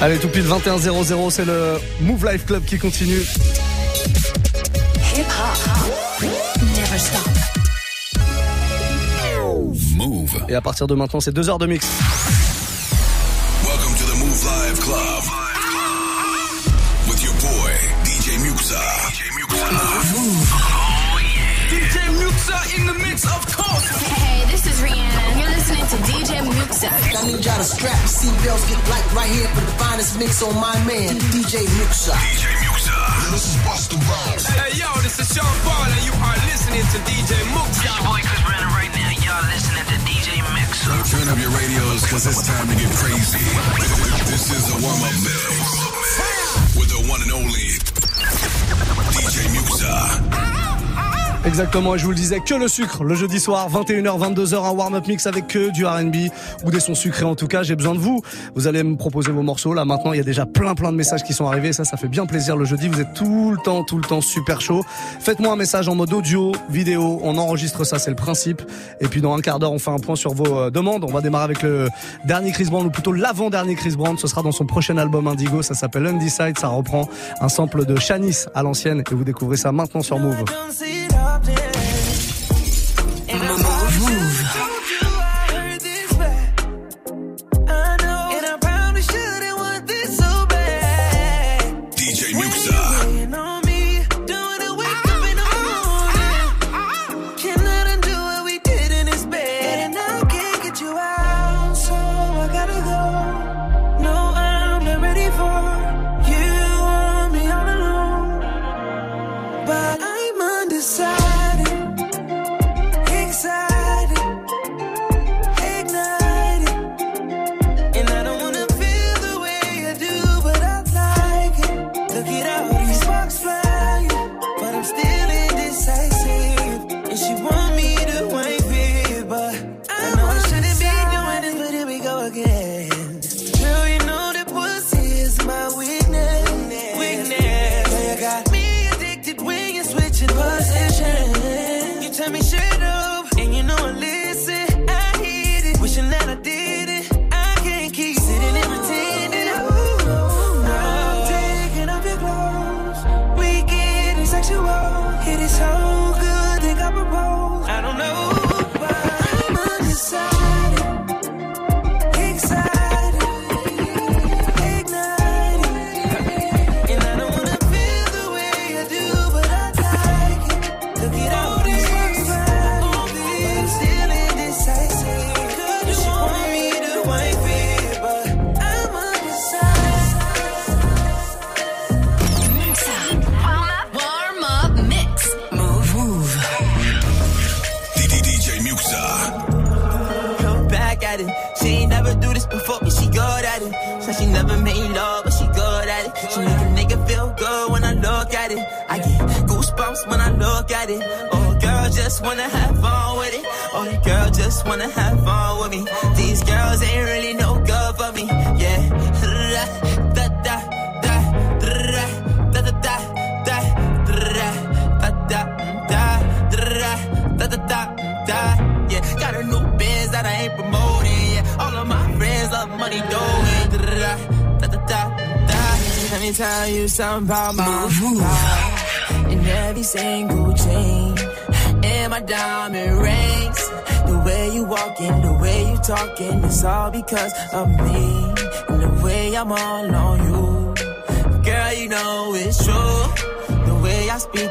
Allez, tout pile 21-0-0, c'est le Move Life Club qui continue. Hip hop. Never stop. Move. Et à partir de maintenant, c'est deux heures de mix. Seatbelts, get light right here for the finest mix on my man, DJ Muxxa. DJ Muxxa. This is Busta Rhymes. Hey, yo, this is Sean Paul, and you are listening to DJ Muxxa. It's your boy Chris Brandon right now. Y'all listening to DJ Muxxa. Turn up your radios, cause it's time to get crazy. This is the warm-up mix. With the one and only DJ Muxxa. Exactement, je vous le disais, que le sucre le jeudi soir, 21h, 22h, un warm-up mix avec que du RB ou des sons sucrés en tout cas. J'ai besoin de vous. Vous allez me proposer vos morceaux. Là maintenant, il y a déjà plein plein de messages qui sont arrivés. Ça, ça fait bien plaisir le jeudi. Vous êtes tout le temps, tout le temps super chaud. Faites-moi un message en mode audio, vidéo. On enregistre ça, c'est le principe. Et puis dans un quart d'heure, on fait un point sur vos euh, demandes. On va démarrer avec le dernier Chris Brown ou plutôt l'avant-dernier Chris Brown. Ce sera dans son prochain album Indigo. Ça s'appelle Undecided. Ça reprend un sample de Shanice à l'ancienne et vous découvrez ça maintenant sur Move. up, yeah. Something about my move. In every single chain, and my diamond rings. The way you walking, the way you talking, it's all because of me. And the way I'm all on you, girl, you know it's true The way I speak,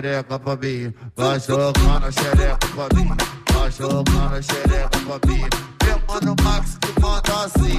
xereca pra mim, vai jogando a xereca pra mim, vai jogando a xereca pra mim. Meu mano Max que manda assim,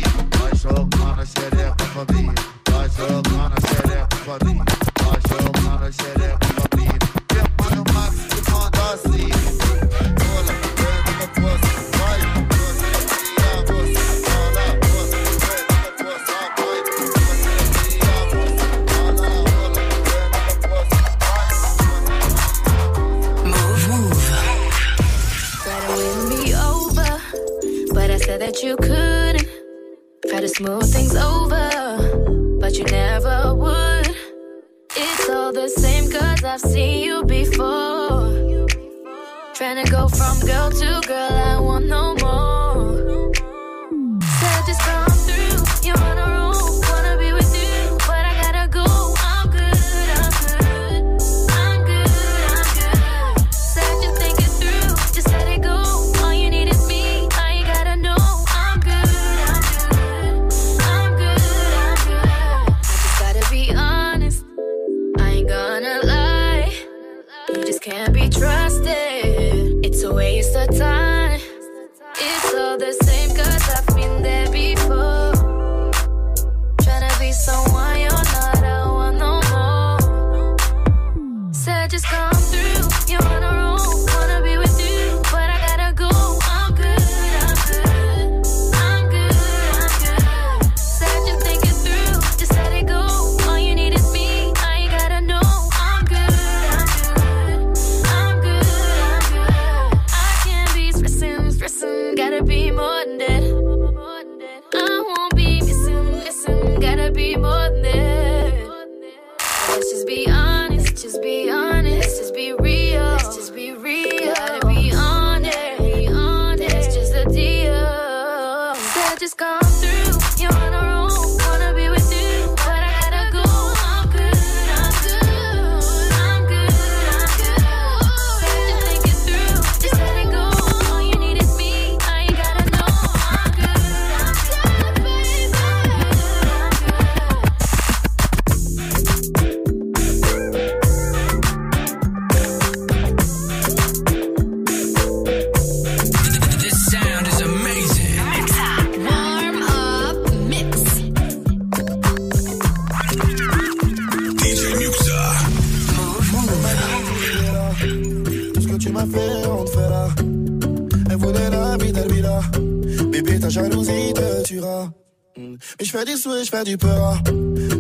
je fais du peur.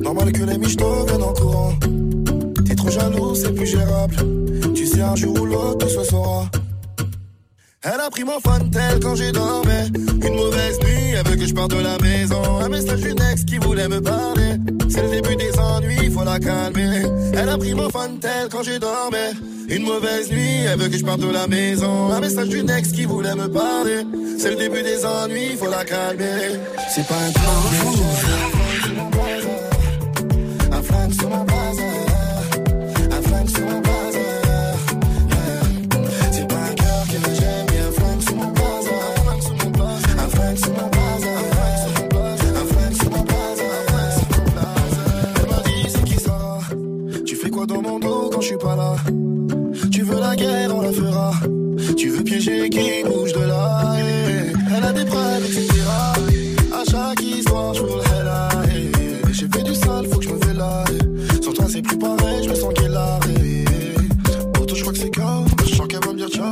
Normal que les michetots viennent en courant. T'es trop jaloux, c'est plus gérable. Tu sais, un jour ou l'autre, tout se. Elle a pris mon tel quand j'ai dormi. Une mauvaise nuit, elle veut que je parte de la maison. Un message d'une ex qui voulait me parler. C'est le début des ennuis, faut la calmer. Elle a pris mon tel quand j'ai dormi. Une mauvaise nuit, elle veut que je parte de la maison. Un message d'une ex qui voulait me parler. C'est le début des ennuis, faut la calmer. C'est pas un plan.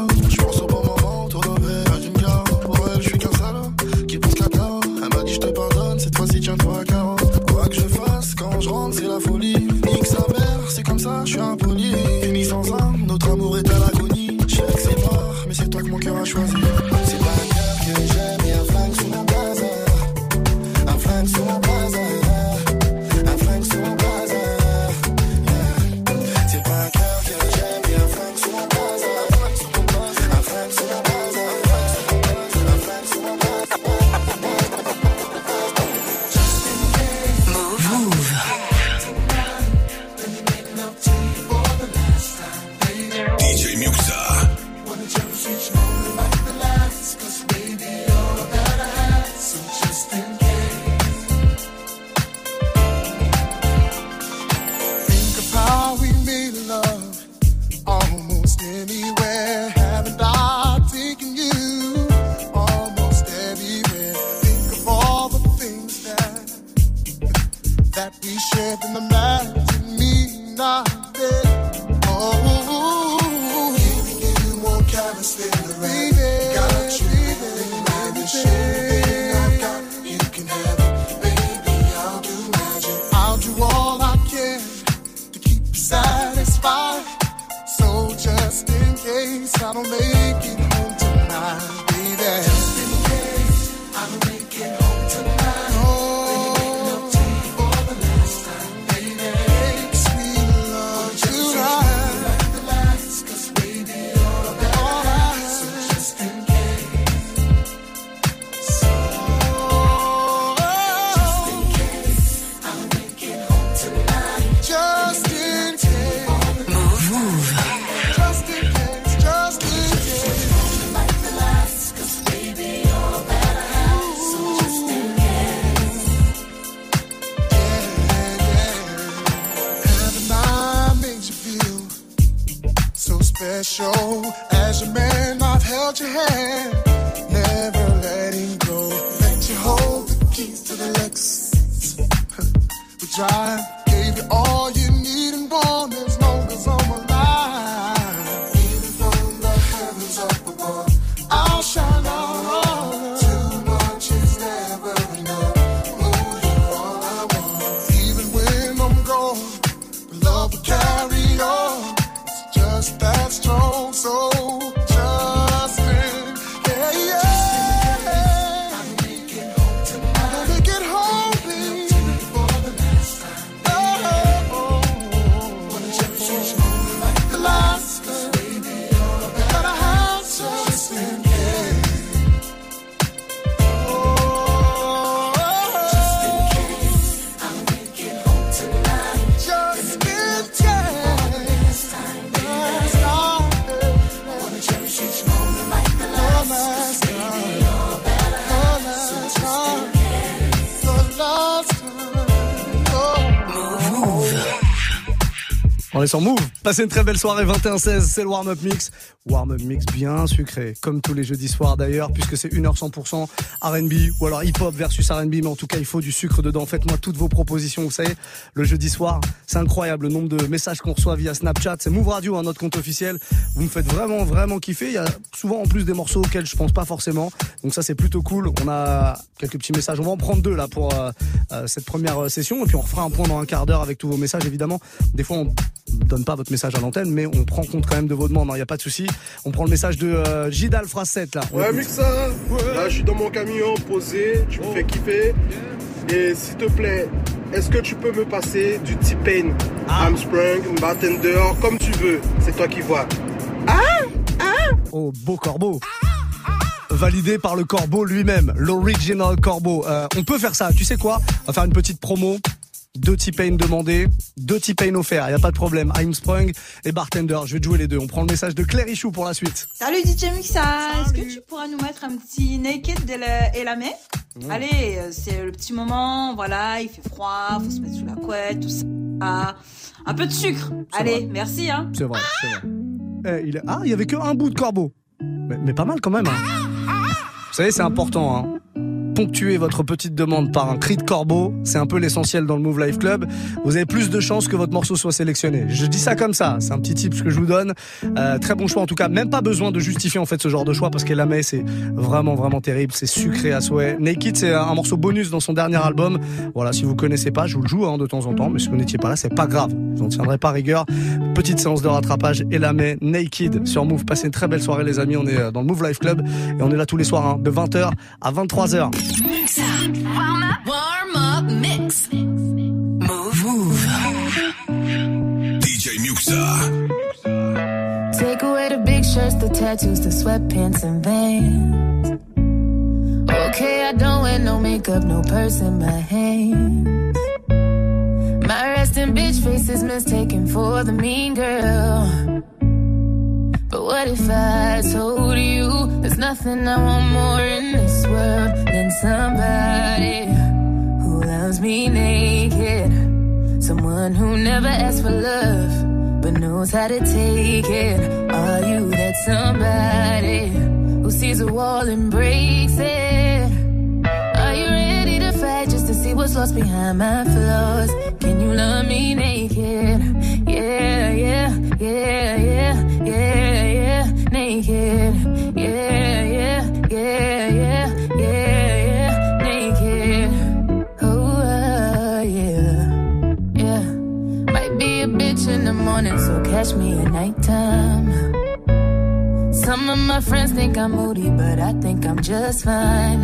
approach special. As a man, I've held your hand, sur Move. Passez une très belle soirée 21-16, c'est le warm-up mix. Warm-up mix bien sucré, comme tous les jeudis soirs d'ailleurs, puisque c'est 1h 100% R&B ou alors hip-hop versus R&B, mais en tout cas il faut du sucre dedans. Faites-moi toutes vos propositions, vous savez, le jeudi soir, c'est incroyable le nombre de messages qu'on reçoit via Snapchat. C'est Move Radio, hein, notre compte officiel. Vous me faites vraiment, vraiment kiffer. Il y a souvent en plus des morceaux auxquels je pense pas forcément. Donc ça c'est plutôt cool. On a quelques petits messages. On va en prendre deux là pour euh, euh, cette première euh, session et puis on refera un point dans un quart d'heure avec tous vos messages évidemment. Des fois on donne pas votre message à l'antenne, mais on prend compte quand même de vos demandes. Il n'y a pas de souci. On prend le message de euh, Gidal Fracette là. Ouais. Mixa, là je suis dans mon camion posé, tu me fais kiffer. Et s'il te plaît, est-ce que tu peux me passer du T-Pain, Armstrong, Bartender, comme tu veux, c'est toi qui vois. Oh, beau corbeau. Validé par le corbeau lui-même, l'original corbeau. Euh, on peut faire ça, tu sais quoi? On va faire une petite promo. Deux T-Pain demandés, deux T-Pain offerts, il n'y a pas de problème. Sprung et Bartender, je vais te jouer les deux. On prend le message de Claire Richou pour la suite. Salut DJ Mixa, est-ce que tu pourras nous mettre un petit naked de la, et la main Allez, euh, c'est le petit moment, voilà, il fait froid, faut se mettre sous la couette, tout ça. Ah, un peu de sucre. Allez, vrai. merci hein. C'est vrai, c'est vrai. Eh, il Ah, il y avait que un bout de corbeau. Mais, mais pas mal quand même. hein. Vous savez, c'est important. Hein. Ponctuer votre petite demande par un cri de corbeau, c'est un peu l'essentiel dans le Move Life Club. Vous avez plus de chances que votre morceau soit sélectionné. Je dis ça comme ça, c'est un petit tip que je vous donne. Euh, très bon choix en tout cas, même pas besoin de justifier en fait ce genre de choix parce que Lamé c'est vraiment vraiment terrible, c'est sucré à souhait. Naked c'est un morceau bonus dans son dernier album. Voilà, si vous connaissez pas, je vous le joue hein, de temps en temps, mais si vous n'étiez pas là, c'est pas grave. Vous en tiendrez pas rigueur. Petite séance de rattrapage et Lamé Naked sur Move. Passez une très belle soirée les amis, on est euh, dans le Move Life Club et on est là tous les soirs hein, de 20h à 23h. Warm up, warm up mix. Mouv', mouv'. DJ Muxxa. Take away the big shirts, the tattoos, the sweatpants and veins. Okay, I don't wear no makeup, no purse in my hand. My resting bitch face is mistaken for the mean girl. But what if I told you there's nothing I want more in this world than somebody who loves me naked? Someone who never asks for love, but knows how to take it. Are you that somebody who sees a wall and breaks it? Are you ready to fight just to see what's lost behind my flaws? Can you love me naked? Yeah, yeah, yeah, yeah, yeah, naked. Yeah, yeah, yeah, yeah, yeah, yeah, naked. Oh, uh, yeah. Yeah, might be a bitch in the morning, so catch me at nighttime. Some of my friends think I'm moody, but I think I'm just fine.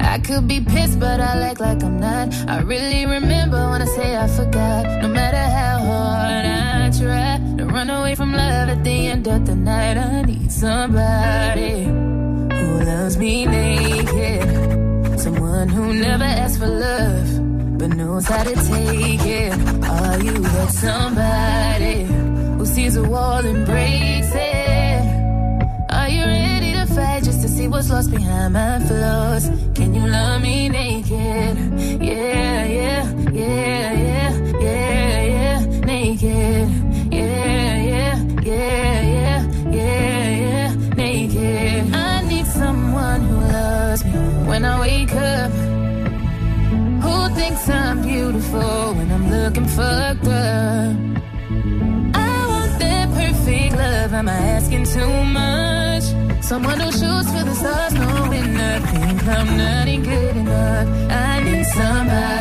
I could be pissed, but I act like I'm not. I really remember when I say I forgot. No matter how hard I try to run away from love at the end of the night, I need somebody who loves me naked. Someone who never asks for love, but knows how to take it. Are you that somebody who sees a wall and breaks it? Are you ready to fight just to see what's lost behind my flaws? Can you love me naked? Yeah, yeah, yeah, yeah, yeah, yeah, yeah, yeah, yeah, naked. I need someone who loves me when I wake up. Who thinks I'm beautiful when I'm looking fucked up? I want that perfect love, am I asking too much? Someone who shoots for the stars, knowing nothing, I'm not good enough. I need somebody.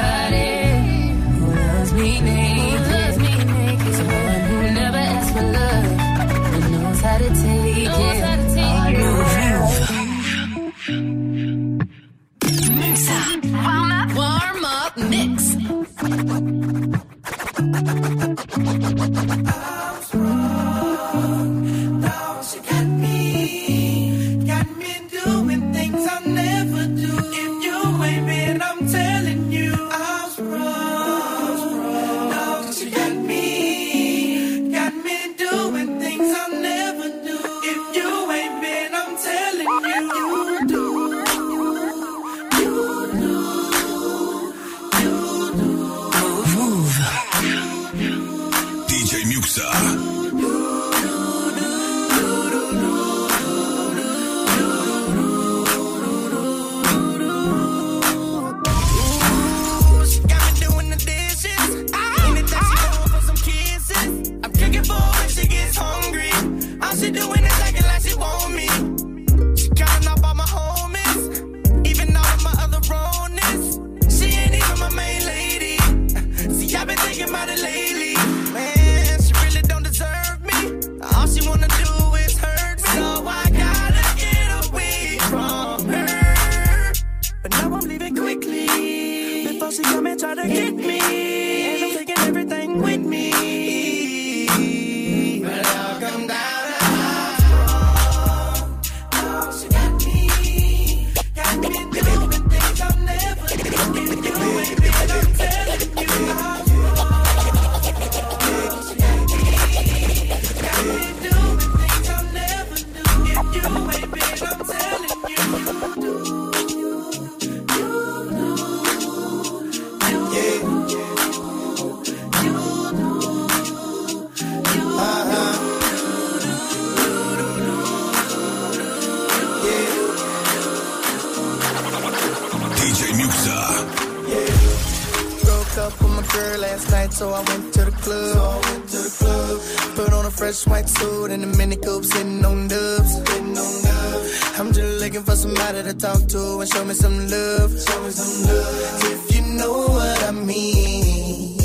Fresh suit and a mini coupe, sitting on dubs. Sitting on dubs. I'm just looking for somebody to talk to and show me some love. Show me some love. If you know what I mean.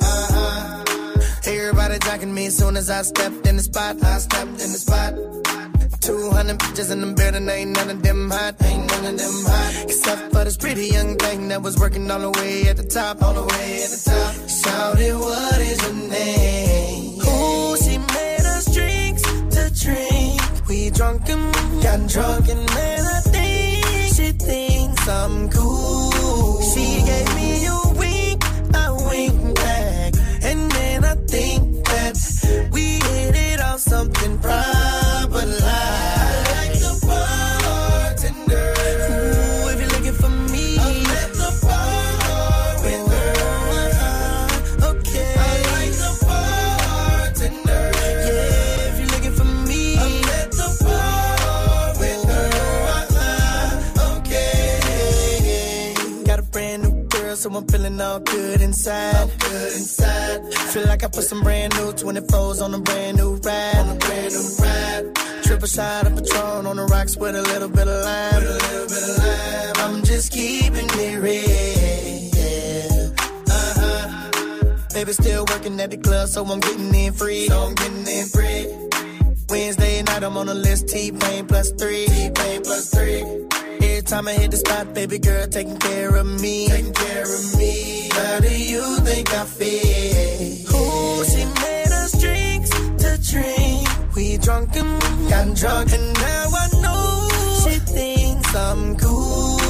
Uh-huh. Everybody jocking me as soon as I stepped in the spot. I stepped in the spot. 200 bitches in the building, ain't none of them hot, ain't none of them hot. Except for this pretty young thing that was working all the way at the top, all the way at the top. Shouted, what is her name? We drunk and got drunk and man, I think she thinks I'm cool. She gave me feeling all good inside. good inside. Feel like I put some brand new 24s on a brand new ride. On a brand new ride. Triple shot of Patron on the rocks with a little bit of lime. With a little bit of lime. I'm just keeping it real. Uh-huh. Baby still working at the club, so I'm getting in free. So I'm getting in free. Wednesday night, I'm on the list. T-Pain plus three. T-Pain plus three. Time I hit the spot, baby girl taking care of me. Taking care of me. How do you think I feel? Ooh, she made us drinks to drink. We drunk and got drunk, and now I know she thinks I'm cool.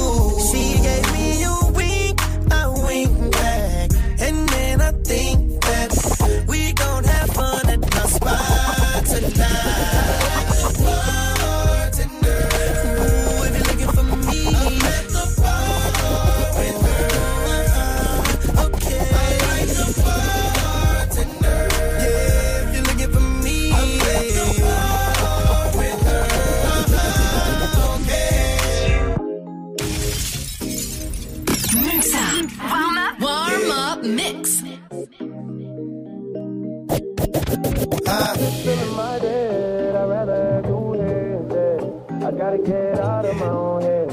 gotta out of my own head.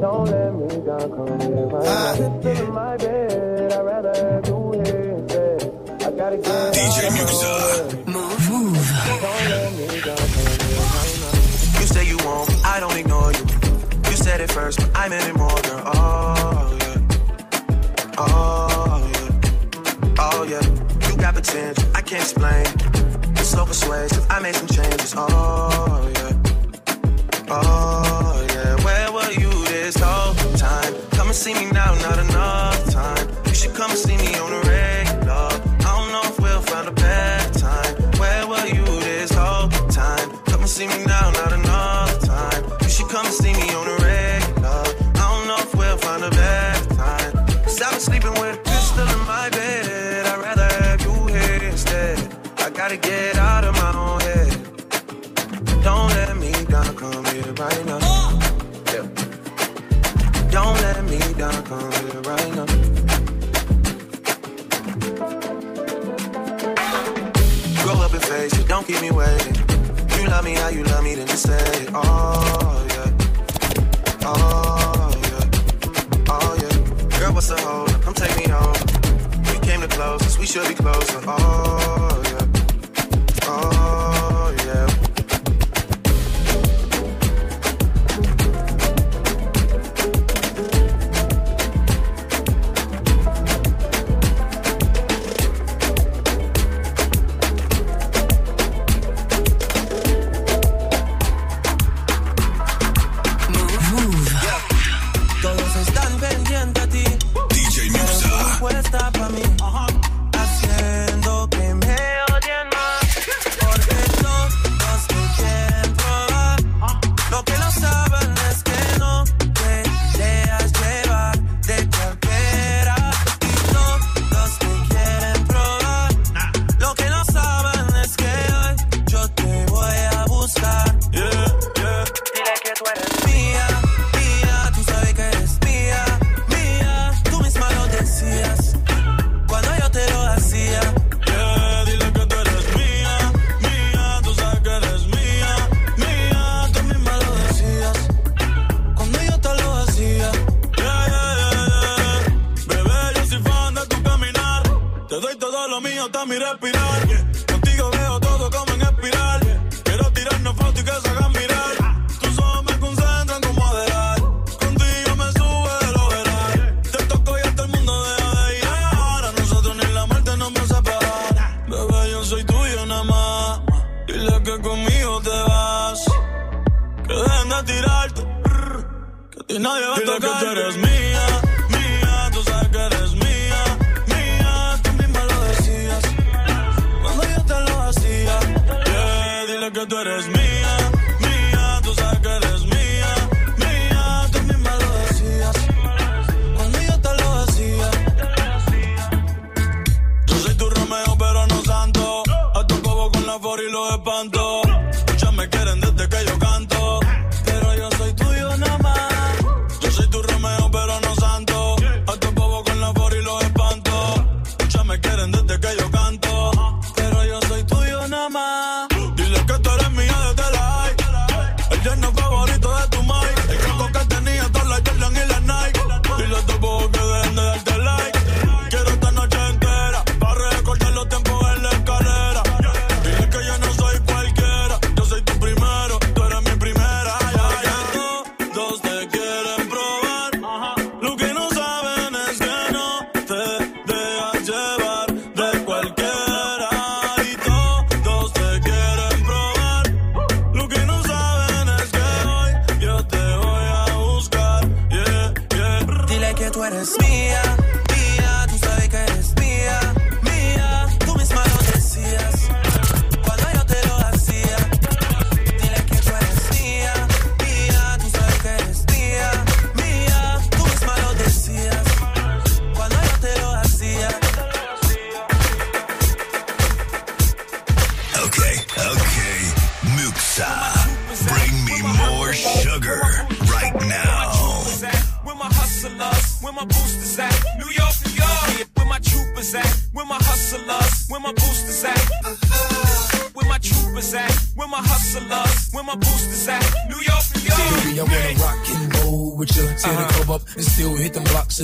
Don't let me down, come here. My ah. head in my bed. I'd rather do here instead. I gotta get out DJ Muxxa. Mouv', mouv'. Don't let me down, come You say you won't, I don't ignore you. You said it first, but I meant it more, girl. Oh, yeah. Oh, yeah. Oh, yeah. You got potential, I can't explain. It's so persuasive, I made some changes. Oh,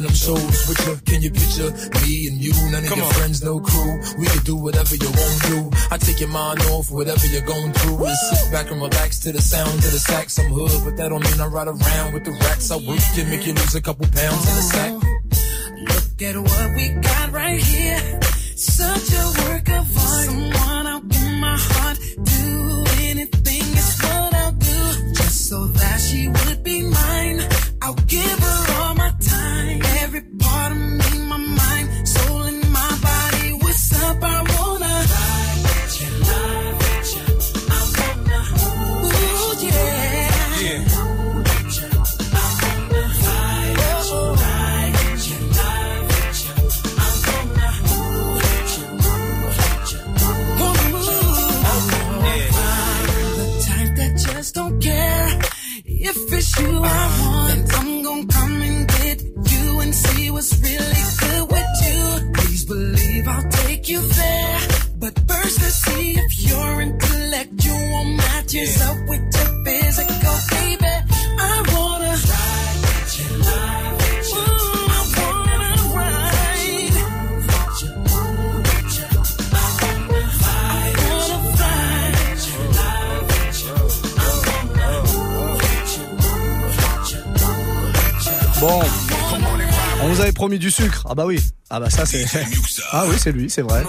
hit them blocks and them shows with you. Can you picture me and you? None of Come your on. friends, no crew. We could do whatever you want to do. I take your mind off whatever you're going through. And sit back and relax to the sound of the sax. I'm hood, but that don't mean I ride around with the racks. I work to make you lose a couple pounds in the sack. Look at what we got right here. Bon. On vous avait promis du sucre. Ah bah oui. Ah bah ça c'est. Ah oui, c'est lui, c'est vrai.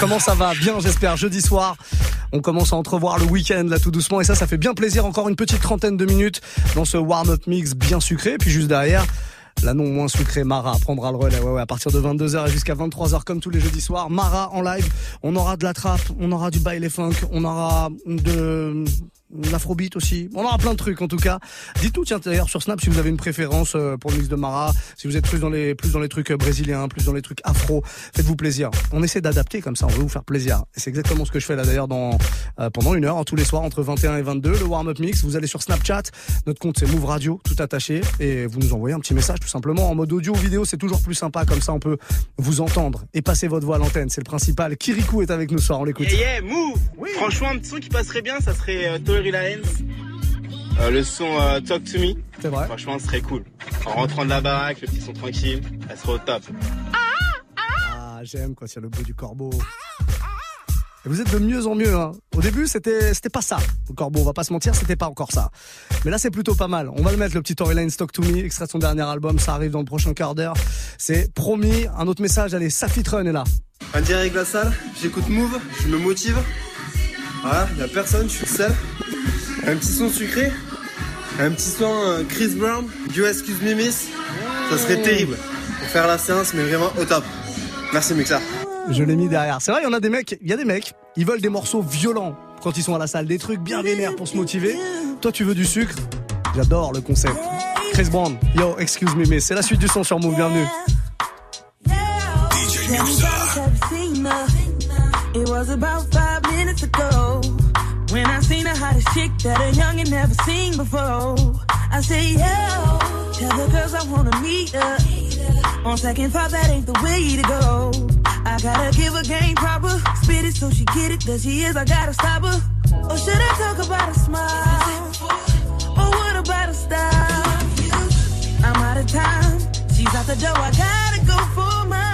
Comment ça va? Bien, j'espère. Jeudi soir, on commence à entrevoir le week-end là tout doucement et ça, ça fait bien plaisir. Encore une petite trentaine de minutes dans ce warm-up mix bien sucré. Puis juste derrière. La non moins sucrée Mara prendra le relais ouais, ouais, à partir de 22h et jusqu'à 23h comme tous les jeudis soirs. Mara en live, on aura de la trappe, on aura du baile funk, on aura de l'afrobeat aussi. On aura plein de trucs en tout cas. Dites-nous tiens d'ailleurs sur Snap si vous avez une préférence euh, pour le mix de Mara, si vous êtes plus dans les plus dans les trucs euh, brésiliens, plus dans les trucs afro, faites-vous plaisir. On essaie d'adapter comme ça, on veut vous faire plaisir. Et c'est exactement ce que je fais là d'ailleurs dans euh, pendant une heure hein, tous les soirs entre 21 et 22 le warm up mix. Vous allez sur Snapchat, notre compte c'est Move Radio tout attaché et vous nous envoyez un petit message tout simplement en mode audio ou vidéo, c'est toujours plus sympa comme ça on peut vous entendre et passer votre voix à l'antenne, c'est le principal. Kirikou est avec nous ce soir, on l'écoute. Yeah, yeah, move Franchement, un petit son qui passerait bien, ça serait euh, Tory Lanez. Euh, le son euh, Talk to Me. C'est vrai. Franchement, ce serait cool. En rentrant de la baraque, le petit son tranquille, ça serait au top. Ah, j'aime quand il y a le bruit du corbeau. Et vous êtes de mieux en mieux. Hein. Au début, c'était c'était pas ça. Le corbeau, on va pas se mentir, c'était pas encore ça. Mais là, c'est plutôt pas mal. On va le mettre, le petit Toryline Stock to Me, extrait de son dernier album. Ça arrive dans le prochain quart d'heure. C'est promis. Un autre message, allez, Safit Run est là. Un direct de la salle, j'écoute Move, je me motive. Voilà, y a personne, je suis le seul. Un petit son sucré, un petit son euh, Chris Brown, You Excuse Me Miss, ça serait terrible pour faire la séance, mais vraiment au top. Merci Mixa. Je l'ai mis derrière. C'est vrai, il y en a des mecs, il y a des mecs, ils veulent des morceaux violents quand ils sont à la salle, des trucs bien vénères pour se motiver. Toi, tu veux du sucre? J'adore le concept. Chris Brown, yo, excuse me, mais c'est la suite du son sur Move, bienvenue. DJ Muxa. It was about five minutes ago when I seen the hottest chick that a youngin' never seen before. I say, yo, tell the girls I wanna meet her. On second thought, that ain't the way to go. I gotta give her game proper, spit it so she get it. There she is, I gotta stop her. Or should I talk about a smile? Or what about a style? I'm out of time. She's out the door. I gotta go for mine.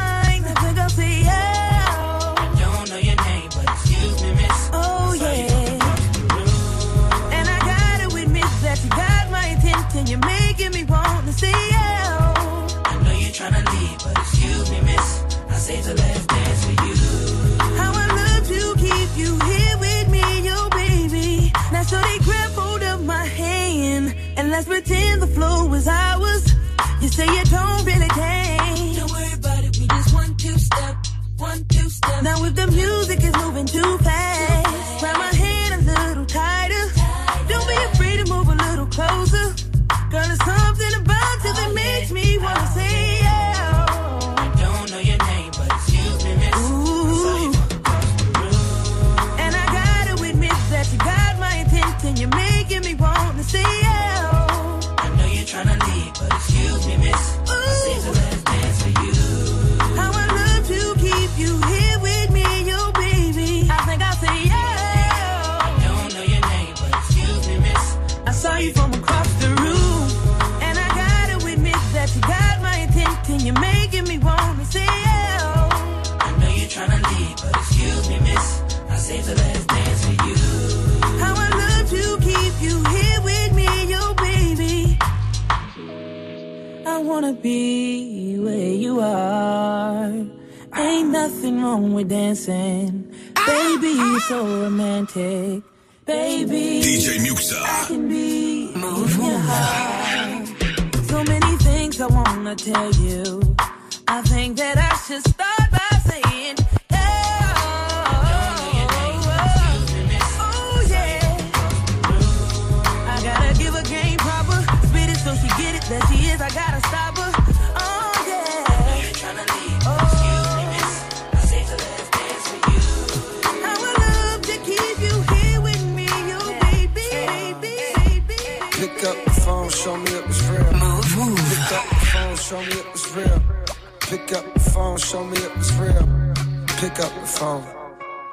Miss. I saved the last dance for you. How I love to keep you here with me, baby. Now so they grab hold of my hand and let's pretend the flow is ours. You say you don't really care. Don't worry about it, we just one two step, one two step. Now if the music is moving too fast, wanna be where you are. Ain't nothing wrong with dancing. Baby, you're so romantic. Baby, DJ Muxxa. I can be in your heart. So many things I wanna tell you. I think that I should start Pick up the phone, show me it was real. Pick up the phone.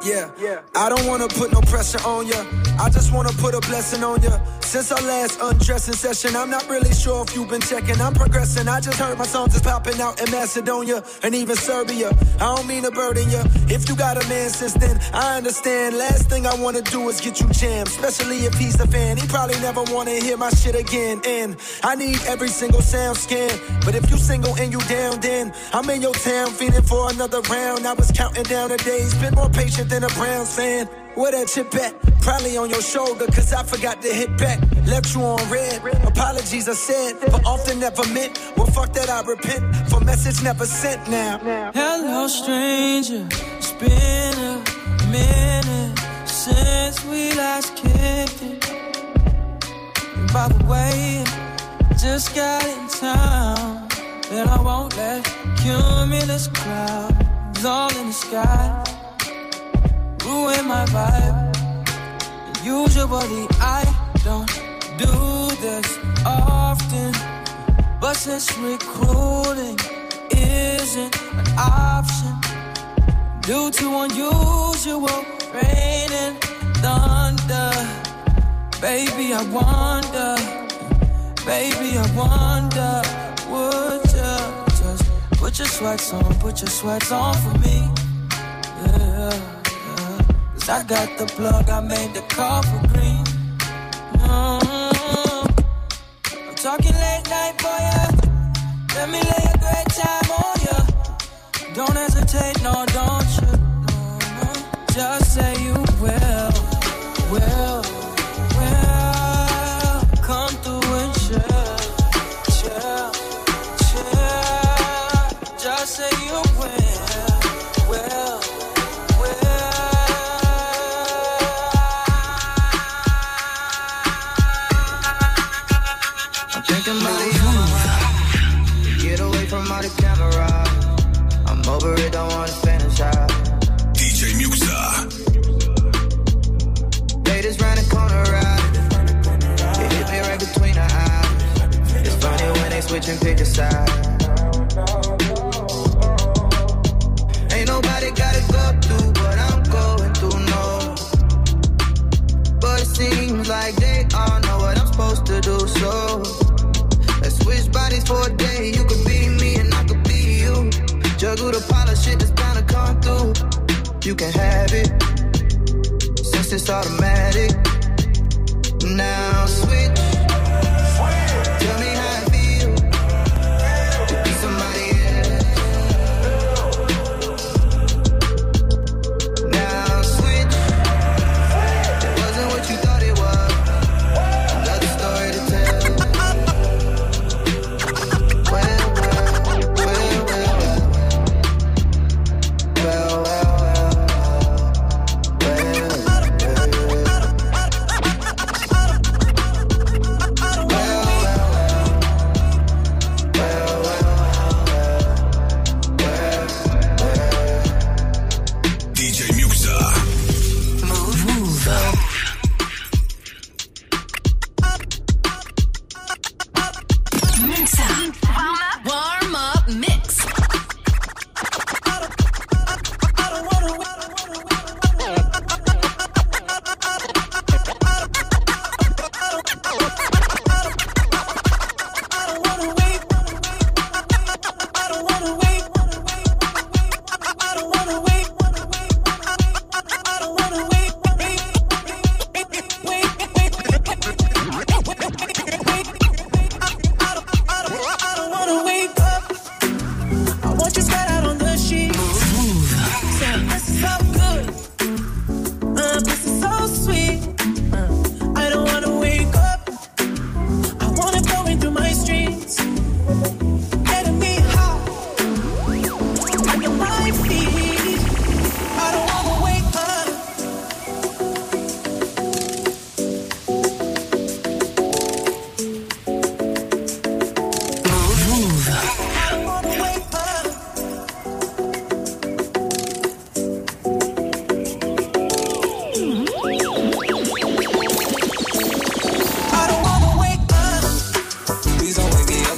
Yeah, I don't wanna put no pressure on ya. I just wanna put a blessing on ya. Since our last undressing session, I'm not really sure if you've been checking. I'm progressing. I just heard my songs is popping out in Macedonia and even Serbia. I don't mean to burden ya. If you got a man since then, I understand. Last thing I wanna do is get you jammed, especially if he's a fan. He probably never wanna hear my shit again. And I need every single sound scan. But if you single and you down, then I'm in your town feeling for another round. I was counting down the days, been more patient than a Browns fan. Where that chip at? Probably on your shoulder, cause I forgot to hit back. Left you on red. Apologies I said, but often never meant. Well, fuck that, I repent. For message never sent now. Hello, stranger. It's been a minute since we last kicked it. And by the way, just got in town. That I won't let cumulus clouds all in the sky ruin my vibe. Usually I don't do this often, but since recruiting isn't an option due to unusual rain and thunder, baby I wonder, baby I wonder, would you just put your sweats on, put your sweats on for me? I got the plug, I made the call for green. Mm-hmm. I'm talking late night for ya. Let me lay a great time on ya. Don't hesitate, no, don't you? No. Just say you will, will. They switching picture sides. Ain't nobody gotta go through what I'm going through, no. But it seems like they all know what I'm supposed to do, so let's switch bodies for a day. You could be me and I could be you. Juggle the pile of shit that's bound to come through. You can have it since it's automatic.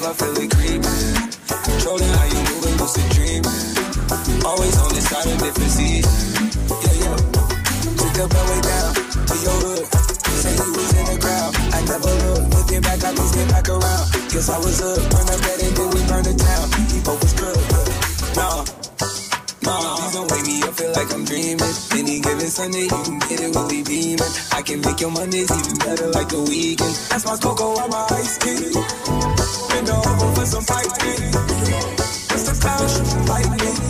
I feel it creeping. Controlling how you move and lucid dreaming. Always on the side of different seas. Yeah, yeah. Pick up my way down to your hood. Say you was in the crowd. I never looked. Looking back, I just get back around. Cause I was up. Burn up bed and then we burn the town. People was good. Nah, nah don't wake me up, feel like I'm dreaming. Any given Sunday, you can get it when we beaming. I can make your Mondays even better like the weekend. That's my cocoa on my ice tea. Bend over for some fight tea. It's the cloud shooting lightning.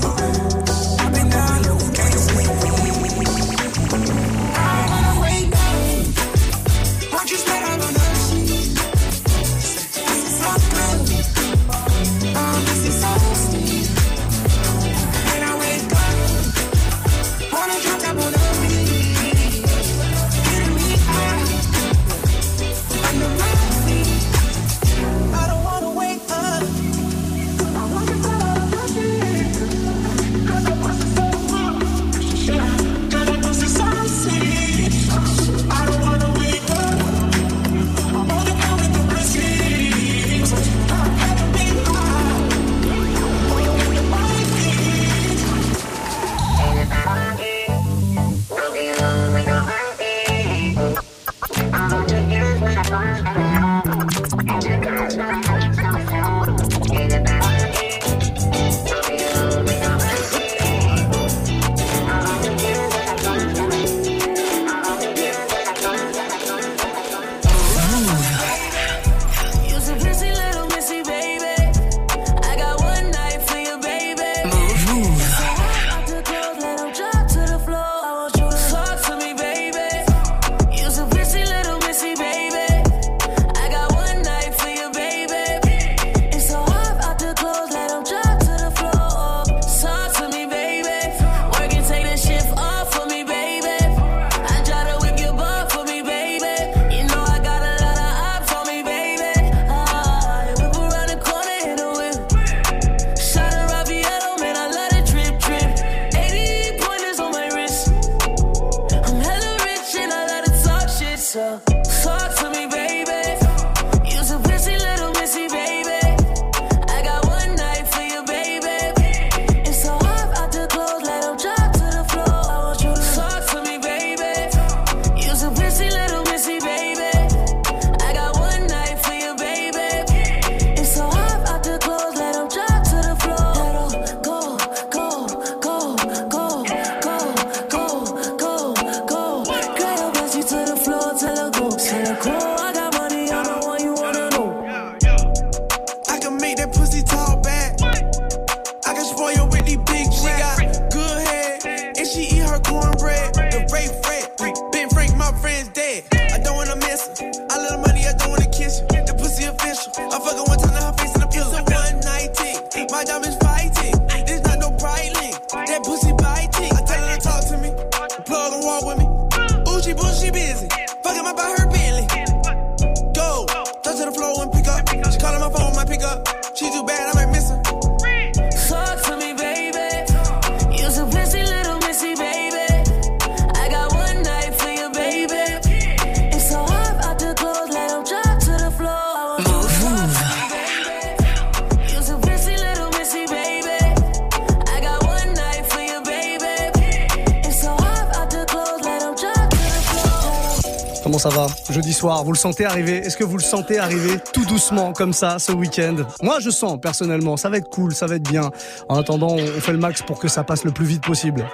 Comment ça va Jeudi soir, vous le sentez arriver? Est-ce que vous le sentez arriver tout doucement comme ça ce week-end? Moi je sens personnellement, ça va être cool, ça va être bien. En attendant, on fait le max pour que ça passe le plus vite possible.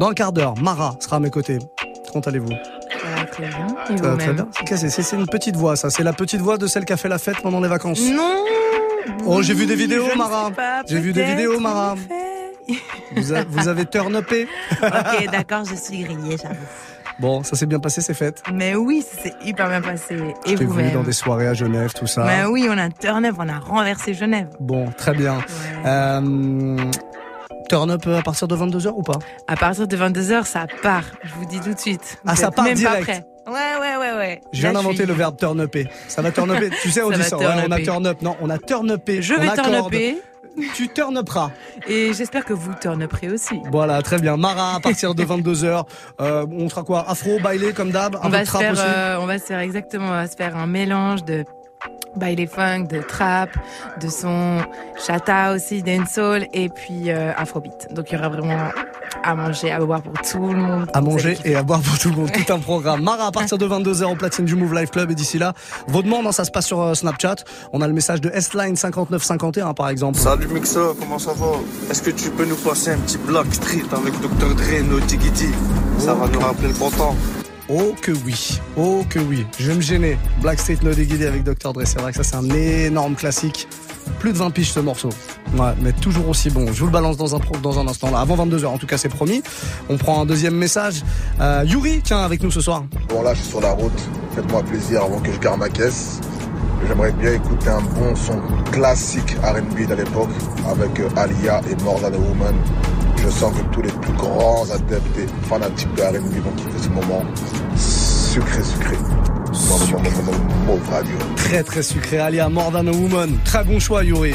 Dans un quart d'heure, Mara sera à mes côtés. Comment allez-vous? Ça va très bien. Et très vous-même? bien. C'est? Une petite voix, ça. C'est la petite voix de celle qui a fait la fête pendant les vacances. Non Oh, j'ai vu des vidéos, Je Mara. J'ai vu des vidéos, Mara. Vous, a- vous avez turn upé. Ok, d'accord, je suis grillée, j'avoue. Bon, ça s'est bien passé, ces fêtes. Mais oui, ça s'est hyper bien passé. Je Et t'ai vu dans des soirées à Genève, tout ça. Mais oui, on a turn up, on a renversé Genève. Bon, très bien. Euh, turn up à partir de 22h ou pas? À partir de 22h, ça part. Je vous dis tout de suite. Ah, Vous ça part même direct. pas prêts. Ouais, ouais, ouais, ouais. Je viens d'inventer le verbe turn upé. Ça va turn upé. Tu sais, on Ça dit ça. ouais, on a turn up. Non, on a turn upé. Je vais turn upper. Tu turn uperas. Et j'espère que vous turn upperez aussi. Voilà, très bien. Mara, à partir de 22h, euh, on fera quoi? Afro, bailé, comme d'hab On va, se faire, euh, on va se faire exactement, on va se faire un mélange de baile funk, de trap, de son chata aussi, dancehall et puis euh, afrobeat. Donc il y aura vraiment à manger, à boire pour tout le monde. À manger et à boire pour tout le monde. Tout un programme. Mara, à partir de 22h au platine du Move Life Club. Et d'ici là, vos demandes, hein, ça se passe sur euh, Snapchat. On a le message de S-Line 5951, par exemple. Salut Mixa, comment ça va? Est-ce que tu peux nous passer un petit block street avec Dr. Dre, No Diggity? Ça va nous rappeler le bon temps. Oh que oui, oh que oui. Je vais me gêner. Black Street No Diggity avec Dr. Dre. C'est vrai que ça, c'est un énorme classique. Plus de 20 piges ce morceau. Mais toujours aussi bon. Je vous le balance dans un, instant là. Avant 22h, en tout cas, c'est promis. On prend un deuxième message. Euh, Yuri, tiens, avec nous ce soir. Bon là je suis sur la route, faites-moi plaisir avant que je garde ma caisse. J'aimerais bien écouter un bon son classique R&B de l'époque avec euh, Alia et More Than a Woman. Je sens que tous les plus grands adeptes et fanatiques de R&B vont kiffer ce moment. Sucré, sucré. Très très sucré. Alia, More Than a Woman. Très bon choix, Yuri.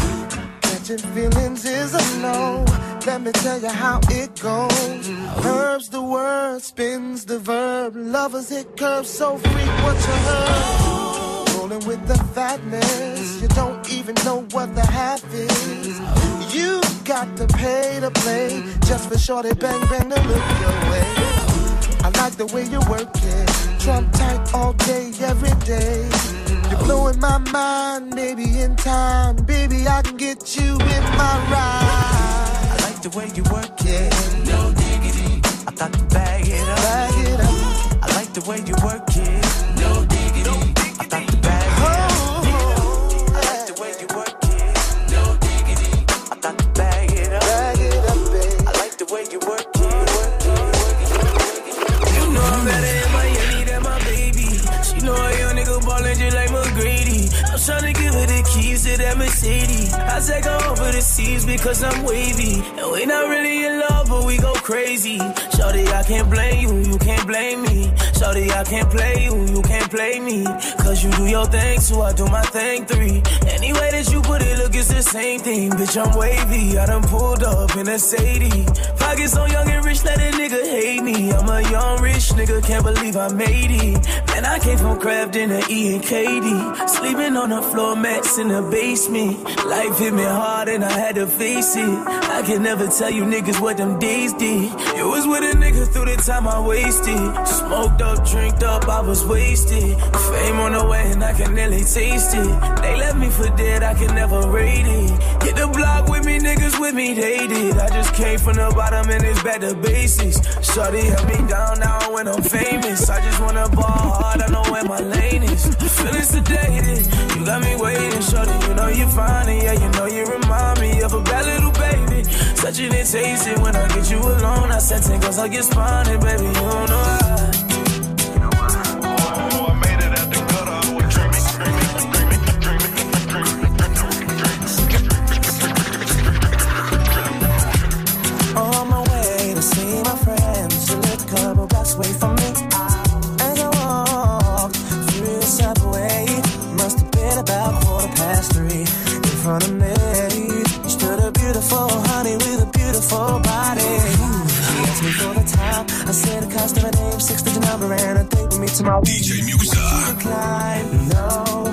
Feelings is a no. Let me tell you how it goes. Herbs the word, spins the verb. Lovers hit curves, so freak what you heard. Rolling with the fatness, you don't even know what the half is. You got to pay to play just for shorty bang bang to look your way. I like the way you work it, Trump tight all day, every day. Blowing my mind, maybe in time, baby I can get you in my ride. I like the way you work it. No diggity. I thought to bag it up. Bag it up. I like the way you work it. To that Mercedes. I take her over the seas because I'm wavy. And we not really in love, but we go crazy. Shorty, I can't blame you, you can't blame me. Shorty, I can't play you, you can't play me. Cause you do your thing, so I do my thing three. Any way that you put it, look, it's the same thing. Bitch, I'm wavy. I done pulled up in a Sadie. Pockets so young and rich, let a nigga hate me. I'm a young rich nigga, can't believe I made it. Man, I came from Crafton to E and KD. Sleeping on the floor mats in the basement. Life hit me hard and I had to face it. I can never tell you niggas what them days did. You was with a nigga through the time I wasted. Smoked up, drinked up, I was wasted. Fame on the way and I can nearly taste it. They left me for dead, I can never rate it. Hit the block with me, niggas with me, they did. I just came from the bottom and it's back to basics. Shorty held me down now when I'm famous. I just wanna ball hard, I know where my lane is. Feeling sedated, you got me waiting, shorty. You know you're fine, yeah, you know you remind me of a bad little baby. Touching and tasting when I get you alone. I said, tingles, I get spawning, baby. You don't know how. And a date with me tomorrow. DJ Muxxa. Declined. No,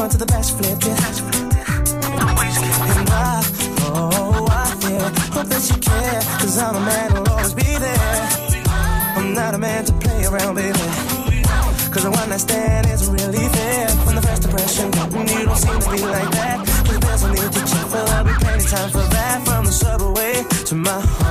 Front to the she it. And I, oh, I, yeah, hope that you care. Cause I'm a man who'll always be there. I'm not a man to play around, baby. Cause the one night stand isn't really fair. From the first impression, you don't seem to be like that. Cause there's no need to check, but there'll be plenty time for that. From the subway to my home,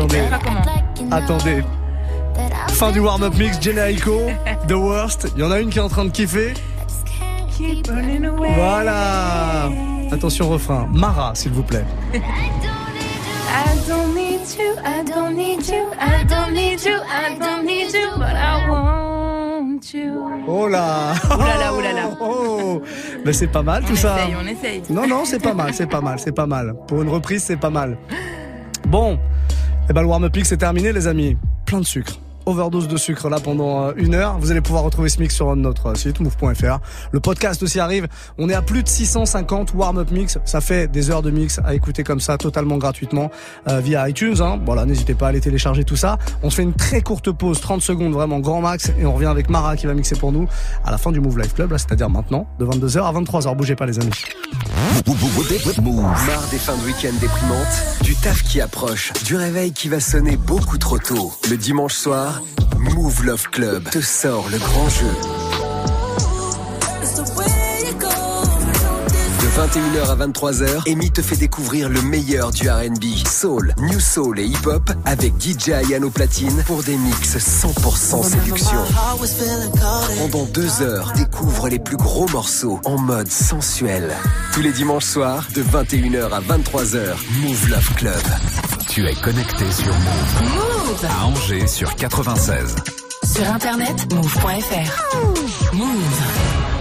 Attendez, attendez. Fin du warm-up mix, Jenna The Worst. Il y en a une qui est en train de kiffer. Voilà. Attention refrain. Mara, s'il vous plaît. I don't need you, I don't need you, I don't need you, I don't need you, but I want you. Oh là oulala. Oh Mais c'est pas mal tout On ça. essaye, on essaye. Non, non, c'est pas mal, c'est pas mal, c'est pas mal. Pour une reprise, c'est pas mal. Bon, eh ben, le warm-up c'est terminé, les amis. Plein de sucre. Overdose de sucre là pendant euh, une heure. Vous allez pouvoir retrouver ce mix sur notre site move.fr. Le podcast aussi arrive. On est à plus de 650 warm-up mix. Ça fait des heures de mix à écouter comme ça totalement gratuitement euh, via iTunes. Hein. Voilà, n'hésitez pas à aller télécharger tout ça. On se fait une très courte pause, 30 secondes vraiment grand max, et on revient avec Mara qui va mixer pour nous à la fin du Move Life Club, c'est-à-dire maintenant de 22h à 23h. Bougez pas les amis. Marre des fins de week-end déprimantes, du taf qui approche, du réveil qui va sonner beaucoup trop tôt. Le dimanche soir, Move Love Club te sort le grand jeu. 21h à 23h, Amy te fait découvrir le meilleur du R&B, soul, new soul et hip-hop avec DJ Ayano Platine pour des mix 100% séduction. Pendant deux heures, découvre les plus gros morceaux en mode sensuel. Tous les dimanches soirs, de 21h à 23h, Move Love Club. Tu es connecté sur Move. Move À Angers sur 96. Sur internet, move.fr. Move.